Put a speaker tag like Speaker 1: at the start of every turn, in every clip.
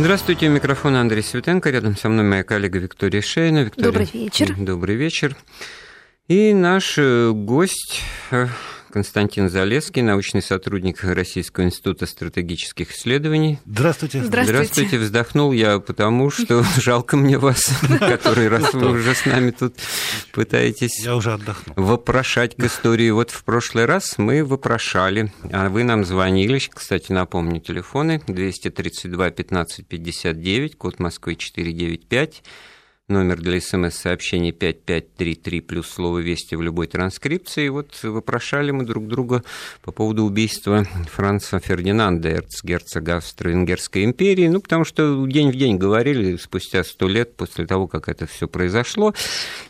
Speaker 1: Здравствуйте, у микрофона Андрей Светенко, рядом со мной моя коллега Виктория Шейна. Виктория,
Speaker 2: Добрый вечер.
Speaker 1: Добрый вечер. И наш э, гость э, Константин Залеский, научный сотрудник Российского института стратегических исследований.
Speaker 3: Здравствуйте.
Speaker 2: Здравствуйте.
Speaker 1: Здравствуйте. Вздохнул я потому, что жалко мне вас, который раз вы уже с нами тут пытаетесь
Speaker 3: Я уже отдохнул.
Speaker 1: вопрошать к истории. Вот в прошлый раз мы вопрошали, а вы нам звонили. Кстати, напомню, телефоны 232 15 59, код Москвы 495. Номер для смс-сообщений 5533 плюс слово «Вести» в любой транскрипции. И вот вопрошали мы друг друга по поводу убийства Франца Фердинанда, эрцгерцога Австро-Венгерской империи. Ну, потому что день в день говорили спустя сто лет после того, как это все произошло.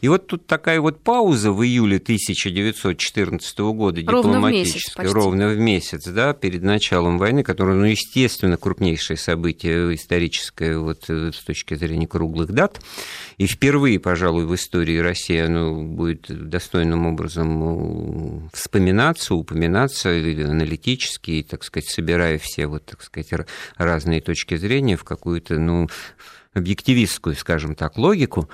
Speaker 1: И вот тут такая вот пауза в июле 1914 года дипломатическая, ровно в месяц, да, перед началом войны, которая, ну, естественно, крупнейшее событие историческое вот э, с точки зрения круглых дат. И впервые, пожалуй, в истории России оно будет достойным образом э, вспоминаться, упоминаться и аналитически, так сказать, собирая все вот, так сказать, разные точки зрения в какую-то, ну, объективистскую, скажем так, логику.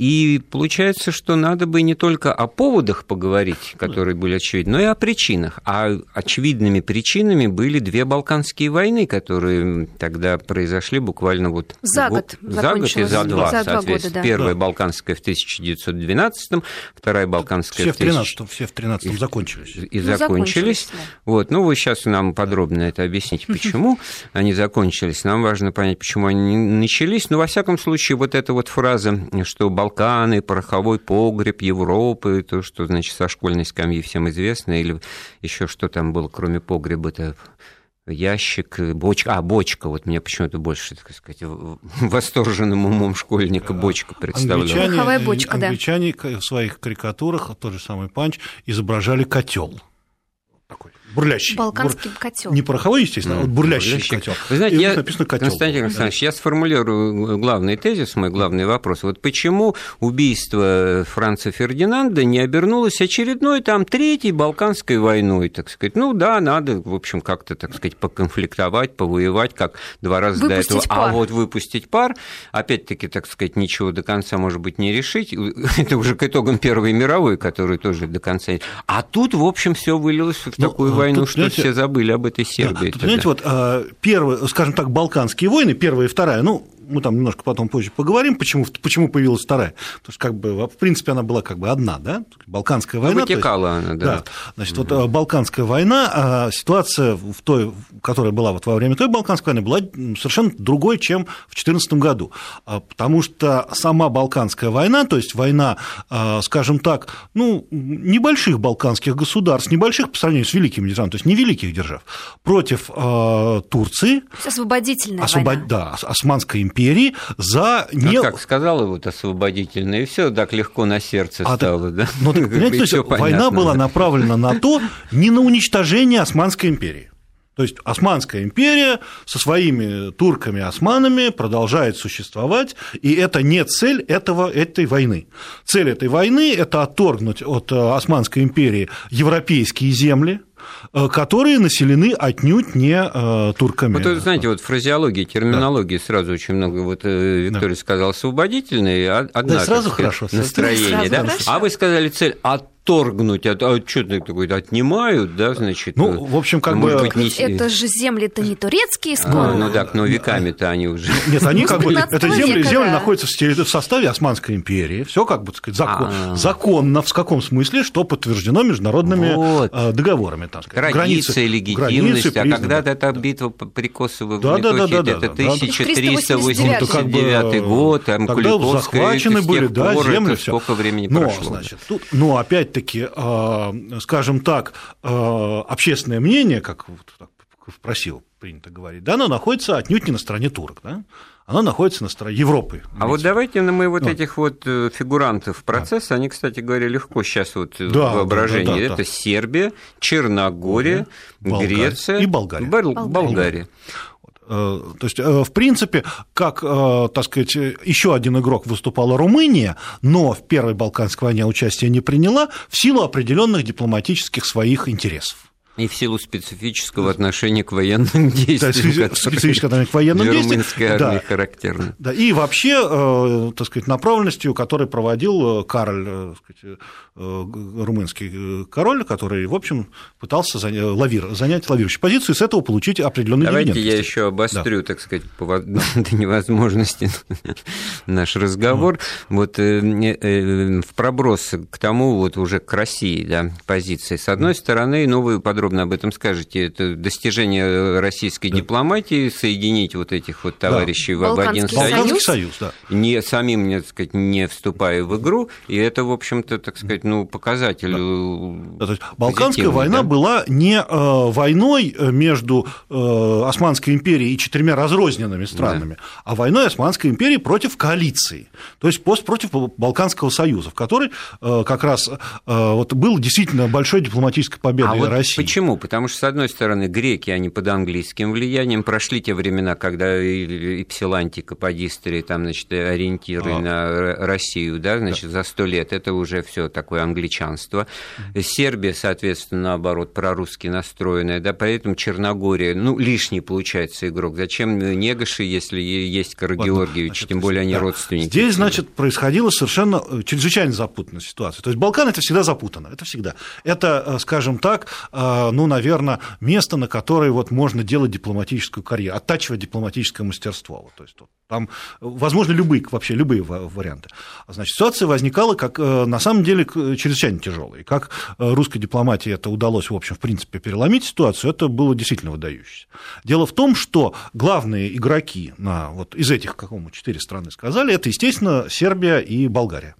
Speaker 1: И получается, что надо бы не только о поводах поговорить, которые были очевидны, но и о причинах. А очевидными причинами были две Балканские войны, которые тогда произошли буквально вот
Speaker 2: За
Speaker 1: го-
Speaker 2: год
Speaker 1: за год и за два,
Speaker 2: За два года,
Speaker 1: соответственно.
Speaker 2: да.
Speaker 1: Первая
Speaker 3: Да.
Speaker 1: Балканская в 1912, вторая Балканская
Speaker 3: Все в
Speaker 1: 1000
Speaker 3: 13-м, все в 13-м закончились.
Speaker 1: и
Speaker 2: Ну,
Speaker 1: закончились.
Speaker 2: закончились, да.
Speaker 1: Вот, ну, вы сейчас нам подробно это объясните, почему они закончились. Нам важно понять, почему они не начались. Но, во всяком случае, вот эта вот фраза, что Балканы, пороховой погреб Европы, то, что, значит, со школьной скамьи всем известно, или еще что там было, кроме погреба-то, ящик, бочка, а, бочка, вот мне почему-то больше, так сказать, восторженным умом школьника бочка представляла.
Speaker 3: Англичане,
Speaker 2: Пороховая бочка, да.
Speaker 3: англичане в своих карикатурах, тот же самый Панч, изображали котел. Такой бурлящий.
Speaker 2: Балканский
Speaker 3: Бур-
Speaker 2: котел.
Speaker 3: Не пороховой, естественно, а вот бурлящий,
Speaker 1: Бурлящий.
Speaker 3: котел.
Speaker 1: Вы знаете,
Speaker 3: И
Speaker 1: я,
Speaker 3: написано котел.
Speaker 1: Константин Александрович, я сформулирую главный тезис, мой главный вопрос. Вот почему убийство Франца Фердинанда не обернулось очередной там третьей Балканской войной, так сказать? Ну да, надо, в общем, как-то, так сказать, поконфликтовать, повоевать, как два раза
Speaker 2: Выпустить
Speaker 1: до этого. А
Speaker 2: пар.
Speaker 1: вот выпустить пар, опять-таки, так сказать, ничего до конца, может быть, не решить. Это уже к итогам Первой мировой, которую тоже до конца... А тут, в общем, все вылилось в
Speaker 3: Ну,
Speaker 1: такую войну,
Speaker 3: тут,
Speaker 1: что
Speaker 3: знаете,
Speaker 1: все забыли об этой
Speaker 3: Да,
Speaker 1: Сербии.
Speaker 3: тут,
Speaker 1: тогда.
Speaker 3: понимаете, вот а, первые, скажем так, Балканские войны, первая и вторая, ну, мы там немножко потом позже поговорим, почему, почему появилась вторая. Потому что, как бы, в принципе, она была как бы одна, да? Балканская
Speaker 1: Ну,
Speaker 3: война. есть-
Speaker 1: вытекала она, да.
Speaker 3: Да, значит, вот э, Балканская война, а, ситуация в той, которая была вот во время той Балканской войны, была совершенно другой, чем в 2014 году, А, потому что сама Балканская война, то есть война, а, скажем так, ну, небольших балканских государств, небольших по сравнению с великими державами, то есть невеликих держав, против Турции,
Speaker 2: есть освободительная
Speaker 3: освобод-
Speaker 2: война.
Speaker 3: да, Османской империи за
Speaker 1: Ну,
Speaker 3: не...
Speaker 1: как сказала вот освободительно, и все так легко на сердце
Speaker 3: А,
Speaker 1: стало, да?
Speaker 3: Ну, так, понимаете, то есть война была направлена на то, не на уничтожение Османской империи. То есть Османская империя со своими турками-османами продолжает существовать, и это не цель этого, этой войны. Цель этой войны – это отторгнуть от э, Османской империи европейские земли, которые населены отнюдь не э, турками.
Speaker 1: Вот, знаете, вот фразеологии, терминологии сразу очень много. Вот э, Виктория сказала освободительные, а- одна
Speaker 3: Да, сразу хорошо,
Speaker 1: настроение,
Speaker 2: сразу
Speaker 1: да?
Speaker 2: хорошо.
Speaker 1: А вы сказали цель отторгнуть, от, а что ты такой отнимают, да, значит?
Speaker 3: Ну,
Speaker 1: э,
Speaker 3: в общем, как
Speaker 1: может
Speaker 3: бы-
Speaker 1: быть, не...
Speaker 2: Это же земли-то не турецкие
Speaker 1: А,
Speaker 2: исконно.
Speaker 1: ну так, но веками-то они уже...
Speaker 3: Нет, они
Speaker 2: Ну,
Speaker 3: как бы,
Speaker 2: 15
Speaker 3: это земли, земли
Speaker 2: да.
Speaker 3: находятся в, составе Османской империи, все как бы, так сказать, закон-
Speaker 1: А.
Speaker 3: законно, в каком смысле, что подтверждено международными
Speaker 1: Вот.
Speaker 3: э, договорами. Там, сказать.
Speaker 1: Традиция,
Speaker 3: Границы-
Speaker 1: легитимность,
Speaker 3: границы
Speaker 1: а когда-то эта битва при Косово
Speaker 3: Да, да, да, да, да,
Speaker 1: это
Speaker 3: да, да.
Speaker 1: 1389
Speaker 3: Ну, как бы,
Speaker 1: год, там
Speaker 3: тогда
Speaker 1: Куликовская,
Speaker 3: захвачены были, да,
Speaker 1: пор,
Speaker 3: земли,
Speaker 1: это
Speaker 3: всё.
Speaker 1: сколько времени
Speaker 3: Но,
Speaker 1: прошло.
Speaker 3: значит, тут, но опять-таки, э, скажем так, э, общественное мнение, как вот так просил принято говорить, да, оно находится отнюдь не на стороне турок, да? Оно находится на стороне Европы.
Speaker 1: А вот давайте на мы вот
Speaker 3: Ну.
Speaker 1: этих вот э, фигурантов процесса, они, кстати говоря, легко сейчас вот э,
Speaker 3: Да,
Speaker 1: в воображении.
Speaker 3: да, да, да,
Speaker 1: это
Speaker 3: да.
Speaker 1: Сербия, Черногория,
Speaker 3: Болгария
Speaker 1: Греция
Speaker 3: и Болгария.
Speaker 1: Бол-
Speaker 2: Болгария.
Speaker 1: Болгария.
Speaker 3: Э, То есть, в принципе, как, так сказать, еще один игрок выступала Румыния, но в Первой Балканской войне участие не приняла в силу определенных дипломатических своих интересов.
Speaker 1: И в силу специфического отношения к военным действиям.
Speaker 3: Да, специфическое отношение к военным действиям.
Speaker 1: да, характерно.
Speaker 3: Да, и вообще, э, так сказать, направленностью, которой проводил Кароль, так сказать, румынский король, который, в общем, пытался занять, лавир, занять лавирующую позицию и с этого получить определенный
Speaker 1: Давайте
Speaker 3: дивиденд.
Speaker 1: я еще обострю, да. так сказать, по до невозможности наш разговор. Вот. в проброс к тому, вот уже к России, да, позиции. С одной стороны, ну, вы подробно об этом скажете, это достижение российской да. дипломатии, соединить вот этих вот товарищей да. в один союз.
Speaker 3: Балканский союз, да.
Speaker 1: Не самим, так сказать, не вступая в игру, и это, в общем-то, так сказать, ну, показатель. Да.
Speaker 3: Да, то есть Балканская война да? была не э, войной между э, Османской империей и четырьмя разрозненными странами, да. а войной Османской империи против коалиции, то есть пост против Балканского союза, в который э, как раз э, вот был действительно большой дипломатической победой
Speaker 1: а вот
Speaker 3: России.
Speaker 1: Почему? Потому что, с одной стороны, греки, они под английским влиянием, прошли те времена, когда и Псиланти, Каподистрии, там, значит, ориентиры а. на Россию, да, значит, да. за сто лет, это уже все такое англичанство. Сербия, соответственно, наоборот, прорусски настроенная, да, поэтому Черногория, ну, лишний получается игрок. Зачем Негаши, если есть значит, тем более они да. родственники?
Speaker 3: Здесь, значит, происходила совершенно э, чрезвычайно запутанная ситуация. То есть Балкан это всегда запутано, это всегда. Это, э, скажем так, э, ну, наверное, место, на которое вот можно делать дипломатическую карьеру, оттачивать дипломатическое мастерство. Вот, то есть там возможно любые, вообще любые варианты. Значит, ситуация возникала как на самом деле чрезвычайно тяжелая. И как русской дипломатии это удалось, в общем, в принципе, переломить ситуацию, это было действительно выдающееся. Дело в том, что главные игроки на, вот из этих, как мы четыре страны сказали, это, естественно, Сербия и Болгария.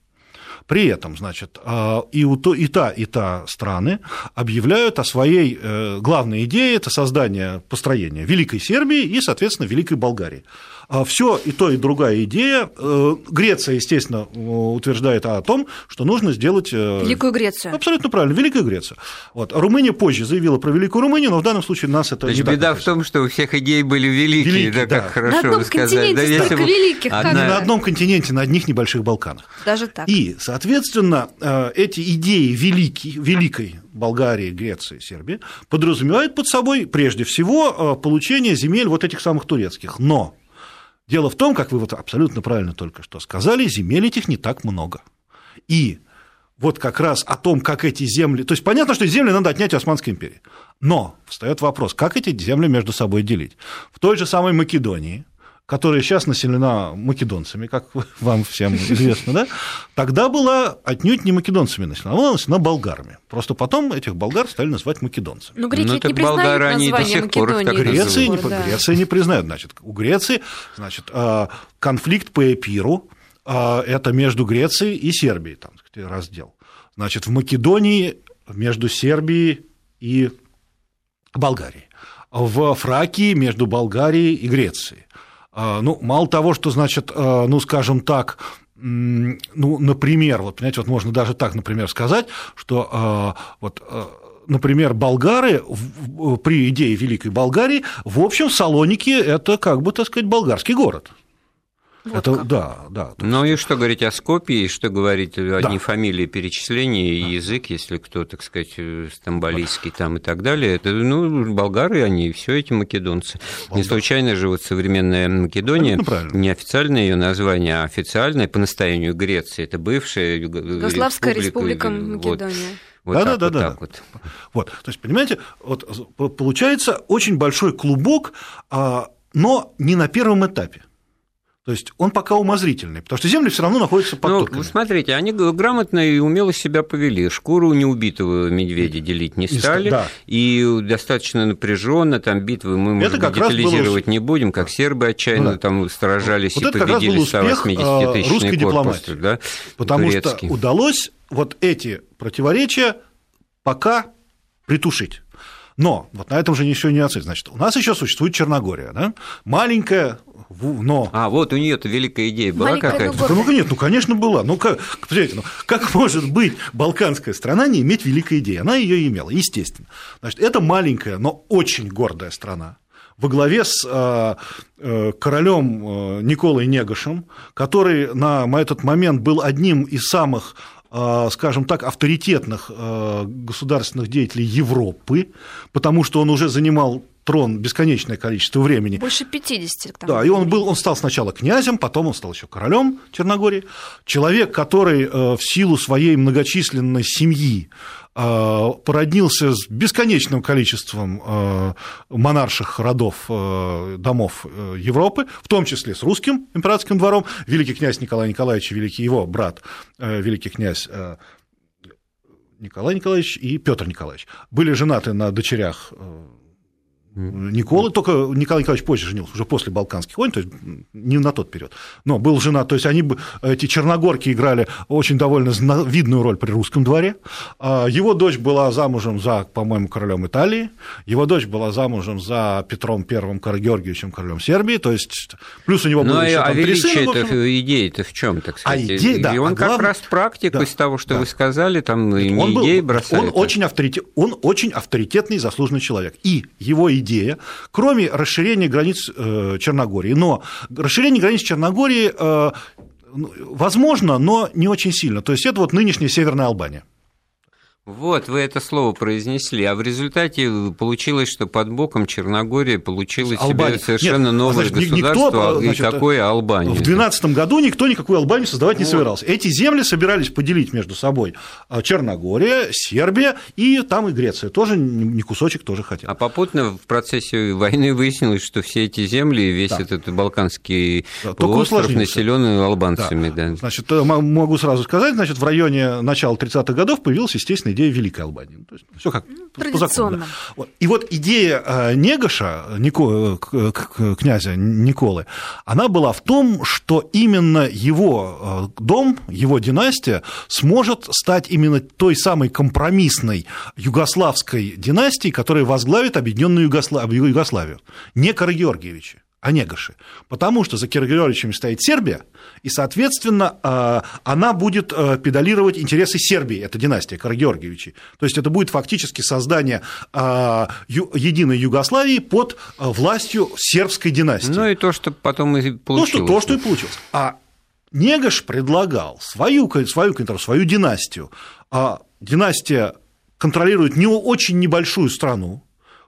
Speaker 3: При этом, значит, а, и, и та, и та страны объявляют о своей э, главной идее – это создание, построения Великой Сербии и, соответственно, Великой Болгарии. А Все и то, и другая идея. Э, Греция, естественно, утверждает о том, что нужно сделать...
Speaker 2: Э, Великую Грецию.
Speaker 3: Абсолютно правильно, Великую Грецию. Вот. Румыния позже заявила про Великую Румынию, но в данном случае нас это
Speaker 1: Значит, не беда в том, что у всех идей были великие,
Speaker 3: великие
Speaker 1: да, как хорошо
Speaker 2: на одном
Speaker 1: вы сказали.
Speaker 2: Да,
Speaker 1: если
Speaker 2: бы... великих,
Speaker 3: одна... Не на одном континенте, на одних небольших Балканах.
Speaker 2: Даже так.
Speaker 3: И, соответственно, э, эти идеи великие, великой Болгарии, Греции, Сербии подразумевают под собой прежде всего получение земель вот этих самых турецких. Но Дело в том, как вы вот абсолютно правильно только что сказали, земель этих не так много. И вот как раз о том, как эти земли... То есть понятно, что земли надо отнять у Османской империи. Но встает вопрос, как эти земли между собой делить. В той же самой Македонии которая сейчас населена македонцами, как вам всем известно, да, тогда была отнюдь не македонцами населена, она была населена болгарами. Просто потом этих болгар стали называть македонцами.
Speaker 2: Но греки ну, не признают название до сих пор
Speaker 3: так Греции, не, да. Греция не признает. Значит, у Греции значит, а, конфликт по Эпиру, а, это между Грецией и Сербией, там, раздел. Значит, в Македонии между Сербией и Болгарией. В Фракии между Болгарией и Грецией. А, ну, мало того, что, значит, а, ну, скажем так, ну, например, вот, понимаете, вот можно даже так, например, сказать, что а, вот например, болгары при идее Великой Болгарии, в общем, Салоники – это, как бы, так сказать, болгарский город. Вот это, как. да, да.
Speaker 1: Ну и что говорить о Скопии, что говорить о да. фамилии перечисления и да. язык, если кто, так сказать, стамбалийский там и так далее. Это, ну, болгары они, все эти македонцы. Болгар. Не случайно же вот современная Македония, не официальное ее название, а официальное по настоянию Греции, это бывшая
Speaker 2: Югославская республика, республика Македония.
Speaker 3: Вот да, так, да, вот да, так да. Вот. вот. То есть, понимаете, вот получается очень большой клубок, а, но не на первом этапе. То есть он пока умозрительный, потому что земли все равно находятся под ну, турками.
Speaker 1: Смотрите, они грамотно и умело себя повели. Шкуру неубитого медведя делить не стали, да. и достаточно напряженно там битвы мы, может это детализировать было... не будем, как сербы отчаянно ну, да. там сражались вот и победили 180 тысячный корпус. Да,
Speaker 3: потому турецкий. что удалось вот эти противоречия пока притушить. Но вот на этом же ничего не оценить. Значит, у нас еще существует Черногория, да? маленькая, но...
Speaker 1: А, вот у нее то великая идея была какая-то?
Speaker 3: Ну, нет, ну, конечно, была. Ну, как, посмотрите, ну, как может быть балканская страна не иметь великой идеи? Она ее имела, естественно. Значит, это маленькая, но очень гордая страна во главе с э, э, королем э, Николой Негашем, который на этот момент был одним из самых скажем так, авторитетных государственных деятелей Европы, потому что он уже занимал трон бесконечное количество времени.
Speaker 2: Больше 50.
Speaker 3: Да, и он, был, он стал сначала князем, потом он стал еще королем Черногории. Человек, который в силу своей многочисленной семьи Э, породнился с бесконечным количеством э, монарших родов э, домов Европы, в том числе с русским императорским двором. Великий князь Николай Николаевич, великий его брат, великий князь Николай Николаевич и Петр Николаевич были женаты на дочерях Николы, только Николай Николаевич позже женился, уже после Балканских войн, то есть не на тот период. Но был женат, то есть они, эти черногорки играли очень довольно видную роль при русском дворе. А его дочь была замужем за, по-моему, королем Италии, его дочь была замужем за Петром Первым Георгиевичем, королем Сербии, то есть плюс у него
Speaker 1: было ну, еще а там три сына. это идея-то в чем, так а сказать? А идея, да, и он а как главное, раз практик да, из того, что да. вы сказали, там не он был, идеи бросает.
Speaker 3: Он очень, авторитет, он очень авторитетный заслуженный человек. И его идея, кроме расширения границ э, Черногории. Но расширение границ Черногории э, ну, возможно, но не очень сильно. То есть это вот нынешняя Северная Албания.
Speaker 1: Вот, вы это слово произнесли, а в результате получилось, что под боком Черногория получила Албания. себе совершенно Нет, новое значит, государство, никто, значит, и какое Албания.
Speaker 3: В 2012 году никто никакую Албанию создавать не вот. собирался. Эти земли собирались поделить между собой а, Черногория, Сербия и там и Греция. Тоже не кусочек тоже хотел.
Speaker 1: А попутно в процессе войны выяснилось, что все эти земли, весь да. этот Балканский да, остров населен албанцами. Да.
Speaker 3: Да. Значит, э, могу сразу сказать, значит, в районе начала 30-х годов появилась, естественно, идея Великой Албании. То есть все как ну, по закону. Да. Вот. И вот идея э, Негоша, Нико, князя Николы, она была в том, что именно его э, дом, его династия сможет стать именно той самой компромиссной югославской династией, которая возглавит объединенную Югославию, не Карагеоргиевича. Онегаши, потому что за Киргоричем стоит Сербия, и, соответственно, а, она будет а, педалировать интересы Сербии, это династия Карагеоргиевичей. То есть это будет фактически создание а, единой Югославии под властью сербской династии.
Speaker 1: Ну и то, что потом и получилось.
Speaker 3: То, что, то, что и получилось. А Негаш предлагал свою, свою, свою династию. А династия контролирует не очень небольшую страну,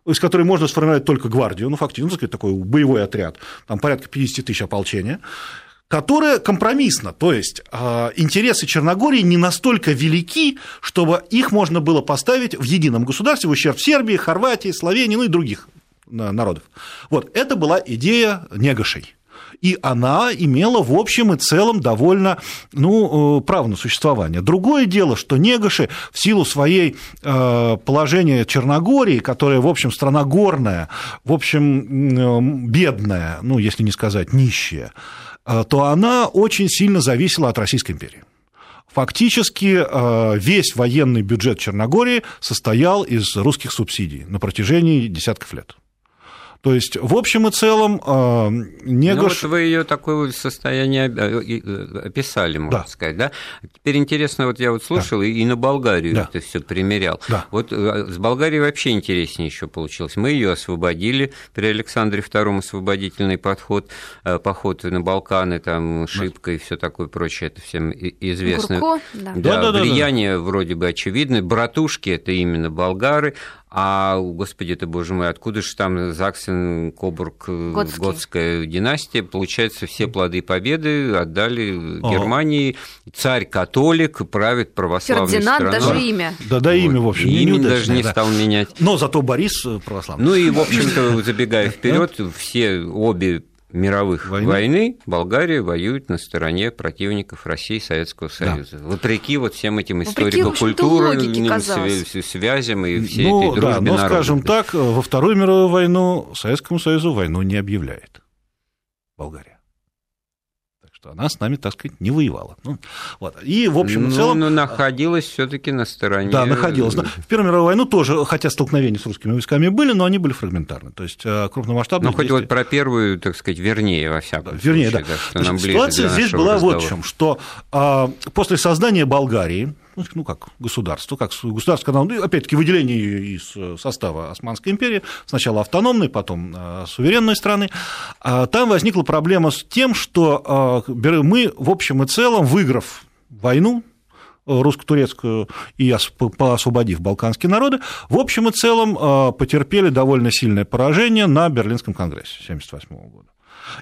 Speaker 3: из которой можно сформировать только гвардию, ну, фактически, ну, сказать, такой боевой отряд, там порядка 50 тысяч ополчения, которая компромиссно, то есть а, интересы Черногории не настолько велики, чтобы их можно было поставить в едином государстве в ущерб Сербии, Хорватии, Словении, ну и других народов. Вот это была идея Негашей и она имела в общем и целом довольно ну, э, право на существование. Другое дело, что Негаши в силу своей э, положения Черногории, которая, в общем, страна горная, в общем, бедная, ну, если не сказать нищая, э, то она очень сильно зависела от Российской империи. Фактически весь военный бюджет Черногории состоял из русских субсидий на протяжении десятков лет. То есть, в общем и целом, а, Негош...
Speaker 1: Ну, вот вы ее такое состояние э, описали, можно да. сказать, да? Теперь интересно, вот я вот слушал да. и на Болгарию да. это все примерял. Да. Вот э, с Болгарией вообще интереснее еще получилось. Мы ее освободили при Александре II освободительный подход, э, поход на Балканы, там Шибка да. и все такое прочее, это всем известно. Гурко, да. Да, да, влияние да, да. вроде бы очевидно. Братушки это именно болгары, а, господи ты, боже мой, откуда же там Заксен, Кобург, э, Готский. Готская династия? Получается, все плоды победы отдали О. Германии. Царь-католик правит православной Фердинанд, страной.
Speaker 2: даже имя.
Speaker 3: Да, да, имя, в общем,
Speaker 1: Имя даже не да. стал менять.
Speaker 3: Но зато Борис православный.
Speaker 1: Ну и, в общем-то, забегая вперед, все обе мировых войны? войны Болгария воюет на стороне противников России и Советского Союза. Да. Вопреки вот всем этим историко-культурным связям и всей ну, этой дружбе
Speaker 3: да, но, скажем так, во Вторую мировую войну Советскому Союзу войну не объявляет Болгария что она с нами, так сказать, не воевала. Ну, вот. И, в общем,
Speaker 1: в
Speaker 3: ну, целом...
Speaker 1: Но находилась все таки на стороне...
Speaker 3: Да, находилась. В Первую мировую войну тоже, хотя столкновения с русскими войсками были, но они были фрагментарны. То есть э, крупномасштабные
Speaker 1: Ну, хоть вот про первую, так сказать, вернее, во всяком
Speaker 3: да, вернее,
Speaker 1: случае.
Speaker 3: Да. Да, что Значит, ситуация здесь была разговора. вот в чем, что после создания Болгарии, ну, ну как государство, как государство, когда, ну, опять-таки, выделение из состава Османской империи, сначала автономной, потом э, суверенной страны, а там возникла проблема с тем, что э, мы, в общем и целом, выиграв войну, русско-турецкую и освободив балканские народы, в общем и целом потерпели довольно сильное поражение на Берлинском конгрессе 1978 года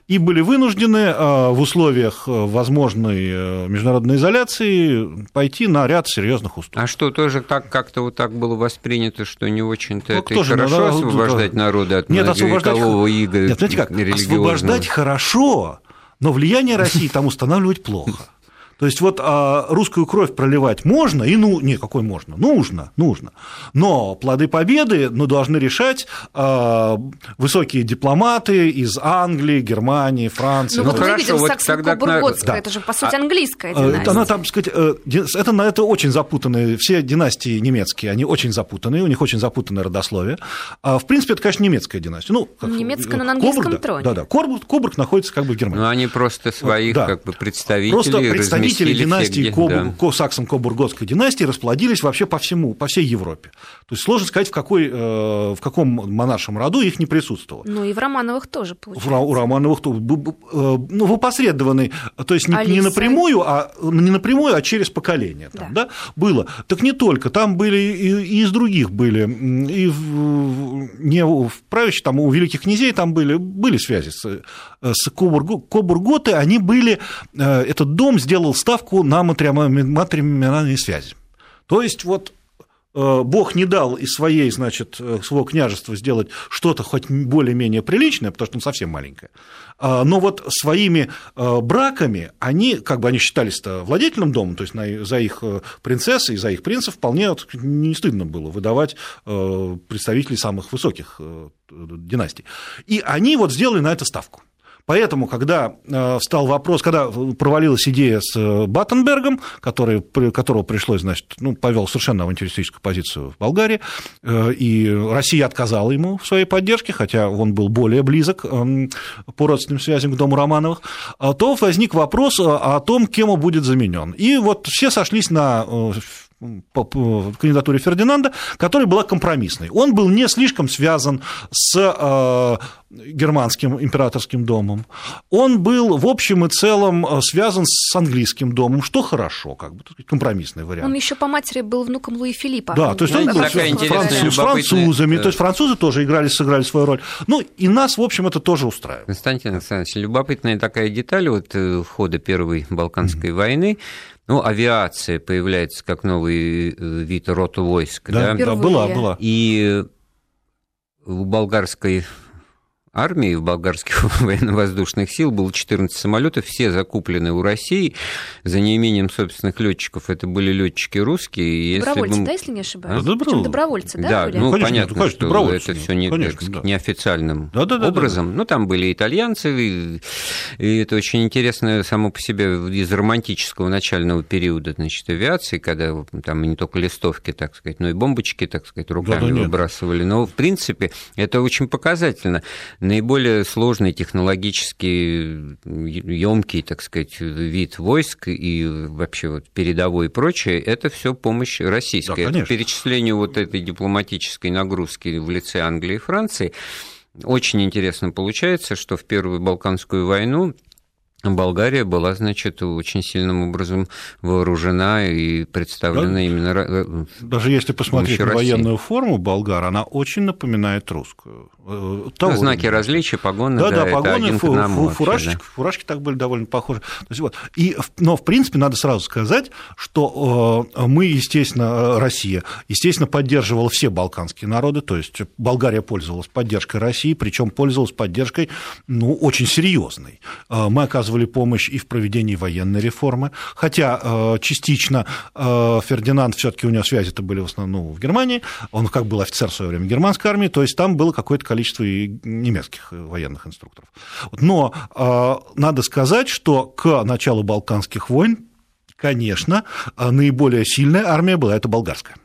Speaker 3: и были вынуждены в условиях возможной международной изоляции пойти на ряд серьезных уступок.
Speaker 1: А что, тоже так как-то вот так было воспринято, что не очень-то ну, это и хорошо надо, освобождать народы от
Speaker 3: Нет, освобождать... ига Нет, знаете как, освобождать хорошо, но влияние России там устанавливать плохо. То есть вот а, русскую кровь проливать можно, и ну, не, какой можно, нужно, нужно. Но плоды победы ну, должны решать а, высокие дипломаты из Англии, Германии, Франции. Ну,
Speaker 2: вот вы видели вот тогда... да. это же, по сути, а, английская
Speaker 3: а, династия. Она, там, сказать, э, это, это очень запутанные, все династии немецкие, они очень запутанные, у них очень запутанное родословие. А, в принципе, это, конечно, немецкая династия. Ну,
Speaker 2: как, немецкая, но на английском
Speaker 3: Кобург,
Speaker 2: троне.
Speaker 3: Да, да, Кобург, Кобург находится как бы в Германии.
Speaker 1: Ну, они просто своих да. как бы представителей Просто
Speaker 3: представители династии где, Кобур, да. саксон-кобурготской династии расплодились вообще по всему, по всей Европе. То есть сложно сказать, в, какой, э, в каком монаршем роду их не присутствовало.
Speaker 2: Ну и в Романовых тоже, получается.
Speaker 3: У Романовых тоже, э, ну, в опосредованный, то есть не, не, напрямую, а, не напрямую, а через поколение там, да. Да, было. Так не только, там были и, и из других были, и в, не в правящих, там у великих князей там были, были связи с, с Кобург, Кобурготы, они были, э, этот дом сделал ставку на матримониальные связи. То есть вот э, Бог не дал из своей, значит, э, своего княжества сделать что-то хоть более-менее приличное, потому что он совсем маленькое. А, но вот своими э, браками они, как бы они считались владетельным домом, то есть за их принцессы и за их принцев вполне не стыдно было выдавать представителей самых высоких династий. И они вот сделали на это ставку. Поэтому, когда э, встал вопрос, когда провалилась идея с э, Баттенбергом, который, которого пришлось, значит, ну, повел совершенно авантюристическую позицию в Болгарии, э, и Россия отказала ему в своей поддержке, хотя он был более близок эм, по родственным связям к дому Романовых, то возник вопрос о том, кем он будет заменен. И вот все сошлись на по кандидатуре Фердинанда, которая была компромиссной. Он был не слишком связан с э, германским императорским домом. Он был в общем и целом э, связан с английским домом, что хорошо, как бы компромиссный вариант.
Speaker 2: Он еще по матери был внуком Луи Филиппа.
Speaker 3: Да, то есть он был с французами, то есть французы тоже играли, сыграли свою роль. Ну, и нас, в общем, это тоже устраивает.
Speaker 1: Константин Александрович, любопытная такая деталь вот э, хода Первой Балканской mm-hmm. войны. Ну, авиация появляется как новый э, вид рота войск.
Speaker 3: Да, да, да была, была.
Speaker 1: И у болгарской армии, в болгарских военно-воздушных сил было 14 самолетов, все закуплены у России за неимением собственных летчиков. Это были летчики русские.
Speaker 2: Добровольцы, если бы... да, если не ошибаюсь? А, Причем добровольцы, да?
Speaker 1: Да, были? ну конечно, понятно, конечно, что это все не, конечно, да. неофициальным да, да, да, образом. Да, да. Ну, там были итальянцы, и, и это очень интересно само по себе из романтического начального периода, значит, авиации, когда там не только листовки, так сказать, но и бомбочки, так сказать, руками да, да, выбрасывали. Но, в принципе, это очень показательно наиболее сложный технологически емкий, так сказать, вид войск и вообще вот передовой и прочее, это все помощь российская. Да, Перечислению вот этой дипломатической нагрузки в лице Англии и Франции очень интересно получается, что в Первую Балканскую войну Болгария была, значит, очень сильным образом вооружена и представлена да, именно... Э,
Speaker 3: даже если посмотреть на военную форму болгар, она очень напоминает русскую.
Speaker 1: Э, того знаки различия, погоны, да, да, да погоны, фу,
Speaker 3: фу, фуражечки, да. фуражки так были довольно похожи. То есть, вот, и, но, в принципе, надо сразу сказать, что э, мы, естественно, Россия, естественно, поддерживала все балканские народы, то есть Болгария пользовалась поддержкой России, причем пользовалась поддержкой ну, очень серьезной. Мы оказывали оказывали помощь и в проведении военной реформы, хотя э, частично э, Фердинанд, все таки у него связи-то были в основном в Германии, он как был офицер в свое время германской армии, то есть там было какое-то количество и немецких военных инструкторов. Но э, надо сказать, что к началу Балканских войн, конечно, наиболее сильная армия была это болгарская.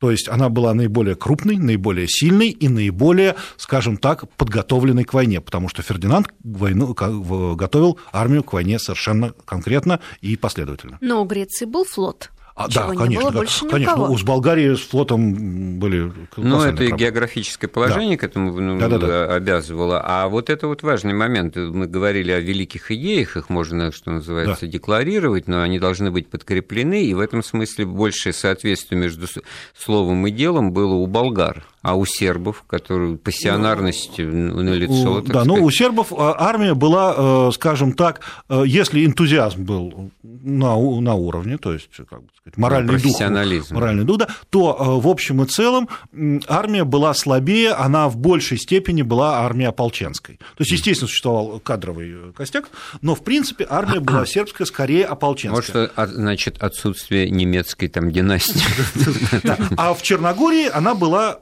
Speaker 3: То есть она была наиболее крупной, наиболее сильной и наиболее, скажем так, подготовленной к войне, потому что Фердинанд войну, готовил армию к войне совершенно конкретно и последовательно.
Speaker 2: Но у Греции был флот. А, да, конечно, не было больше
Speaker 3: конечно.
Speaker 2: Никого.
Speaker 3: С Болгарией с флотом были
Speaker 1: Ну, это и географическое положение да. к этому ну, да, да, да. обязывало. А вот это вот важный момент. Мы говорили о великих идеях, их можно, что называется, да. декларировать, но они должны быть подкреплены, и в этом смысле большее соответствие между словом и делом было у болгар. А у сербов, которые пассионарность ну, на лицо.
Speaker 3: Да, но ну, у сербов а, армия была, э, скажем так, э, если энтузиазм был на, на уровне, то есть, как бы сказать, моральный дух, моральный дух, да, то э, в общем и целом армия была слабее, она в большей степени была армией ополченской. То есть, естественно, существовал кадровый костяк, но в принципе армия была сербская скорее ополченская.
Speaker 1: Вот что а, значит отсутствие немецкой там династии.
Speaker 3: А в Черногории она была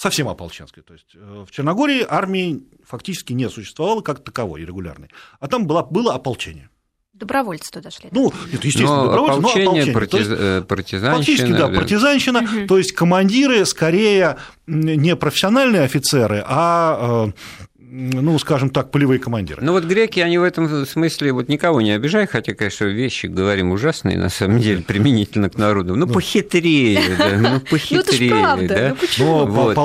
Speaker 3: совсем ополченской. То есть э, в Черногории армии фактически не существовало как таковой регулярной, а там было, было ополчение.
Speaker 2: Добровольцы туда шли.
Speaker 3: Ну, это, естественно, но добровольцы,
Speaker 1: ополчение, но ополчение. Партиз... есть, э, партизанщина.
Speaker 3: Фактически, да, партизанщина. Угу. То есть командиры скорее не профессиональные офицеры, а э, ну, скажем так, полевые командиры.
Speaker 1: Ну вот греки, они в этом смысле вот никого не обижают, хотя, конечно, вещи говорим ужасные, на самом деле, применительно к народу. Ну, ну похитрее, да, ну, похитрее, ну, да. Ну, вот.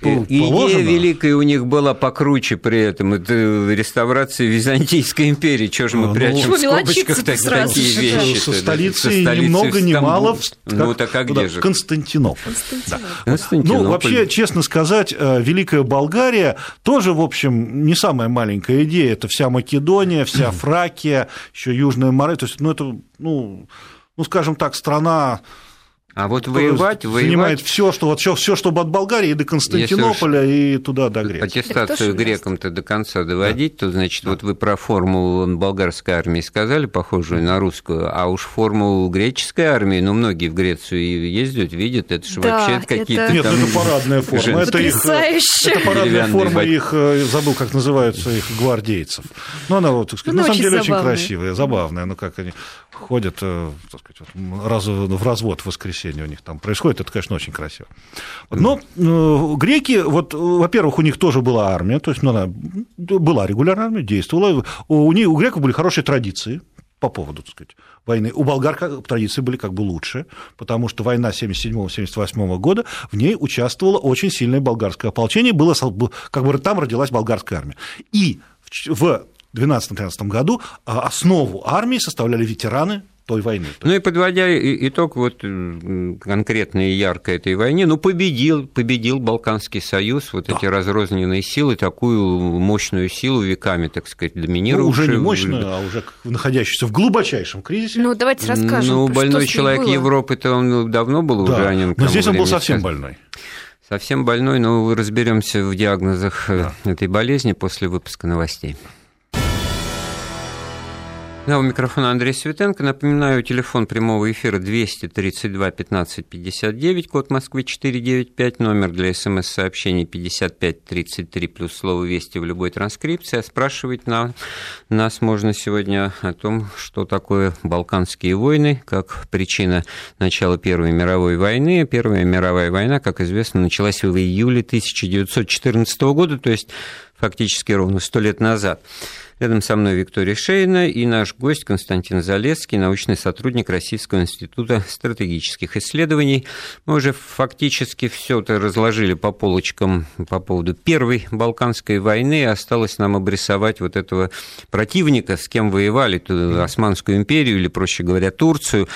Speaker 1: Идея великая у них была покруче при этом, это реставрация Византийской империи, что же мы ну, прячем в скобочках такие вещи?
Speaker 3: Со столицей ни много ни мало.
Speaker 1: Ну, так а где же?
Speaker 3: Константинополь. Ну, вообще, честно сказать, э, Великая Болгария тоже, в общем, общем, не самая маленькая идея. Это вся Македония, вся Фракия, еще Южная Море. То есть, ну, это, ну, ну, скажем так, страна
Speaker 1: а вот воевать,
Speaker 3: воевать... Занимает все, что, вот все, все, чтобы от Болгарии до Константинополя и туда до Греции.
Speaker 1: Аттестацию грекам-то до конца доводить, да. то, значит, да. вот вы про форму болгарской армии сказали, похожую на русскую, а уж форму греческой армии, ну, многие в Грецию ездят, видят, это же да, вообще какие-то это...
Speaker 3: Нет, там... это парадная форма. Это, их, это парадная форма их, э, забыл, как называются их гвардейцев. Ну, она, вот, так сказать, ну, на самом деле забавная. очень красивая, забавная, ну, как они ходят, э, так сказать, раз, в развод в воскресенье у них там происходит, это, конечно, очень красиво. Но э, греки, вот, во-первых, у них тоже была армия, то есть ну, она была регулярная армия, действовала, у, них, у греков были хорошие традиции, по поводу, так сказать, войны. У болгар традиции были как бы лучше, потому что война 77-78 года, в ней участвовало очень сильное болгарское ополчение, было, как бы там родилась болгарская армия. И в 2012-2013 году а основу армии составляли ветераны той войны.
Speaker 1: Ну и подводя итог вот конкретно и ярко этой войне, ну победил, победил Балканский союз, вот да. эти разрозненные силы, такую мощную силу веками, так сказать, доминирующую.
Speaker 3: Ну, уже не мощную, а уже находящуюся в глубочайшем кризисе.
Speaker 2: Ну давайте расскажем.
Speaker 1: Ну больной человек Европы-то он давно был да. уже о нем.
Speaker 3: Но здесь он был совсем больной.
Speaker 1: Совсем больной, но разберемся в диагнозах да. этой болезни после выпуска новостей. Да, у микрофона Андрей Светенко. Напоминаю, телефон прямого эфира 232 15 59, код Москвы 495, номер для смс-сообщений 55 33, плюс слово «Вести» в любой транскрипции. А спрашивать на, нас можно сегодня о том, что такое Балканские войны, как причина начала Первой мировой войны. Первая мировая война, как известно, началась в июле 1914 года, то есть фактически ровно сто лет назад. Рядом со мной Виктория Шейна и наш гость Константин Залецкий, научный сотрудник Российского института стратегических исследований. Мы уже фактически все это разложили по полочкам по поводу Первой Балканской войны. Осталось нам обрисовать вот этого противника, с кем воевали, Османскую империю или, проще говоря, Турцию.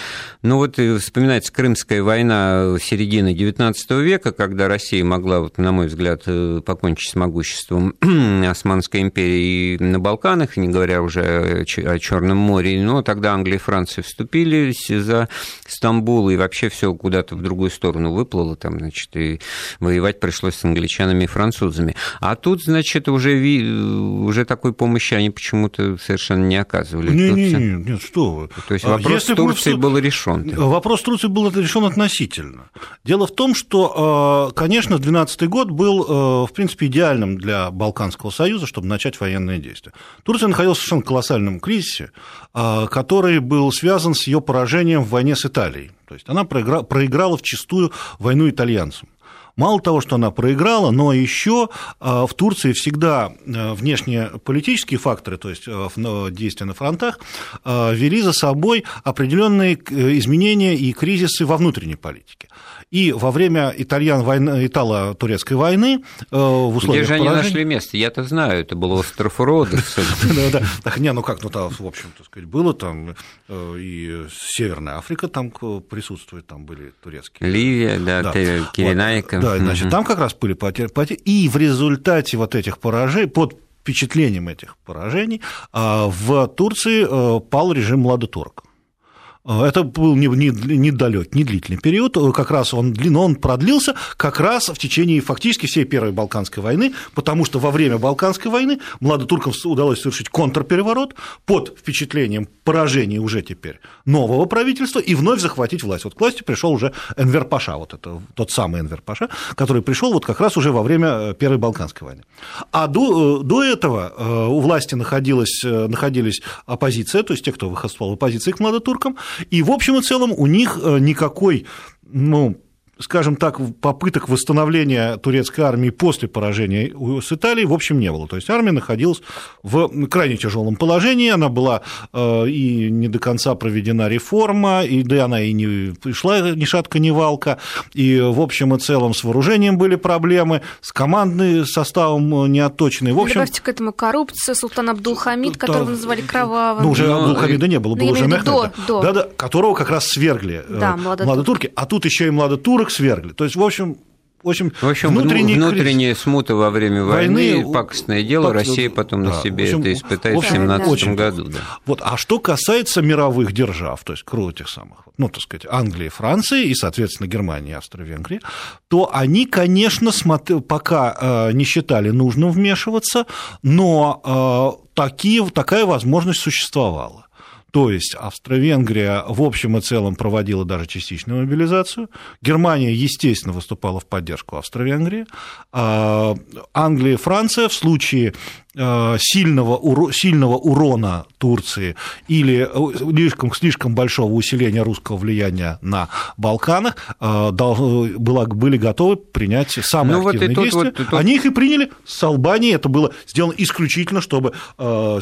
Speaker 1: Ну вот вспоминается Крымская война середины XIX века, когда Россия могла, вот, на мой взгляд, э, покончить с могуществом Османской империи на Балканах, не говоря уже о Черном море. Но тогда Англия и Франция вступили за Стамбул, и вообще все куда-то в другую сторону выплыло, там, значит, и воевать пришлось с англичанами и французами. А тут, значит, уже, уже такой помощи они почему-то совершенно не оказывали.
Speaker 3: Нет, нет, нет, нет, что вы.
Speaker 1: То есть вопрос Если Турции просто... был решен.
Speaker 3: Вопрос Турции был решен относительно. Дело в том, что, э, конечно, 2012 год был, э, в принципе, идеальным для Балканского союза, чтобы начать военные действия. Турция находилась в совершенно колоссальном кризисе, а, который был связан с ее поражением в войне с Италией. То есть она проиграла, проиграла в чистую войну итальянцам. Мало того, что она проиграла, но еще в Турции всегда внешнеполитические факторы, то есть действия на фронтах, вели за собой определенные изменения и кризисы во внутренней политике. И во время итальян войны, итало-турецкой войны
Speaker 1: э, в условиях Где же они нашли место? Я-то знаю, это был остров Родос.
Speaker 3: Да. Не, ну как, ну там, в общем, так сказать, было там э, и Северная Африка там присутствует, там были турецкие.
Speaker 1: Ливия, да, Киренайка.
Speaker 3: Да, значит, там как раз были потери. И в результате вот этих поражений, под впечатлением этих поражений, а, в Турции э, пал режим младотурок. Это был недалек, не, не длительный период, как раз он, но он продлился как раз в течение фактически всей Первой Балканской войны, потому что во время Балканской войны младотуркам удалось совершить контрпереворот под впечатлением поражения уже теперь нового правительства и вновь захватить власть. Вот к власти пришел уже Энвер Паша, вот это тот самый Энвер Паша, который пришел вот как раз уже во время э, Первой Балканской войны. А до, э, до этого э, у власти находилась, находились оппозиция, то есть те, кто выходствовал в оппозиции к младотуркам, и в общем и целом у них э, никакой ну, скажем так, попыток восстановления турецкой армии после поражения с Италией, в общем, не было. То есть армия находилась в крайне тяжелом положении, она была э, и не до конца проведена реформа, и да она и не пришла ни шатка, ни валка, и в общем и целом с вооружением были проблемы, с командным составом не отточенный. В общем,
Speaker 2: Добавьте к этому коррупция, Султан Абдулхамид, которого называли кровавым.
Speaker 3: Ну, уже Абдулхамида не было, был уже Мехмед, да, да, которого как раз свергли э, да, молодотурки, а тут еще и молодотурок турок свергли. То есть, в общем,
Speaker 1: в общем, в общем внутренний внутренняя кризис. смута во время войны, войны пакостное дело, пак... Россия потом да, на себе общем, это испытает в 2017 году. Да.
Speaker 3: Вот, а что касается мировых держав, то есть круг этих самых, ну, так сказать, Англии, Франции и, соответственно, Германии, Австрии, Венгрии, то они, конечно, пока э, не считали нужным вмешиваться, но э, такие, такая возможность существовала. То есть Австро-Венгрия в общем и целом проводила даже частичную мобилизацию. Германия, естественно, выступала в поддержку Австро-Венгрии. А Англия и Франция в случае Э, сильного, сильного урона Турции или э, слишком, слишком большого усиления русского влияния на Балканах э, было, были готовы принять самые ну, активные вот действия. Вот, тут... Они их и приняли с Албанией. Это было сделано исключительно, чтобы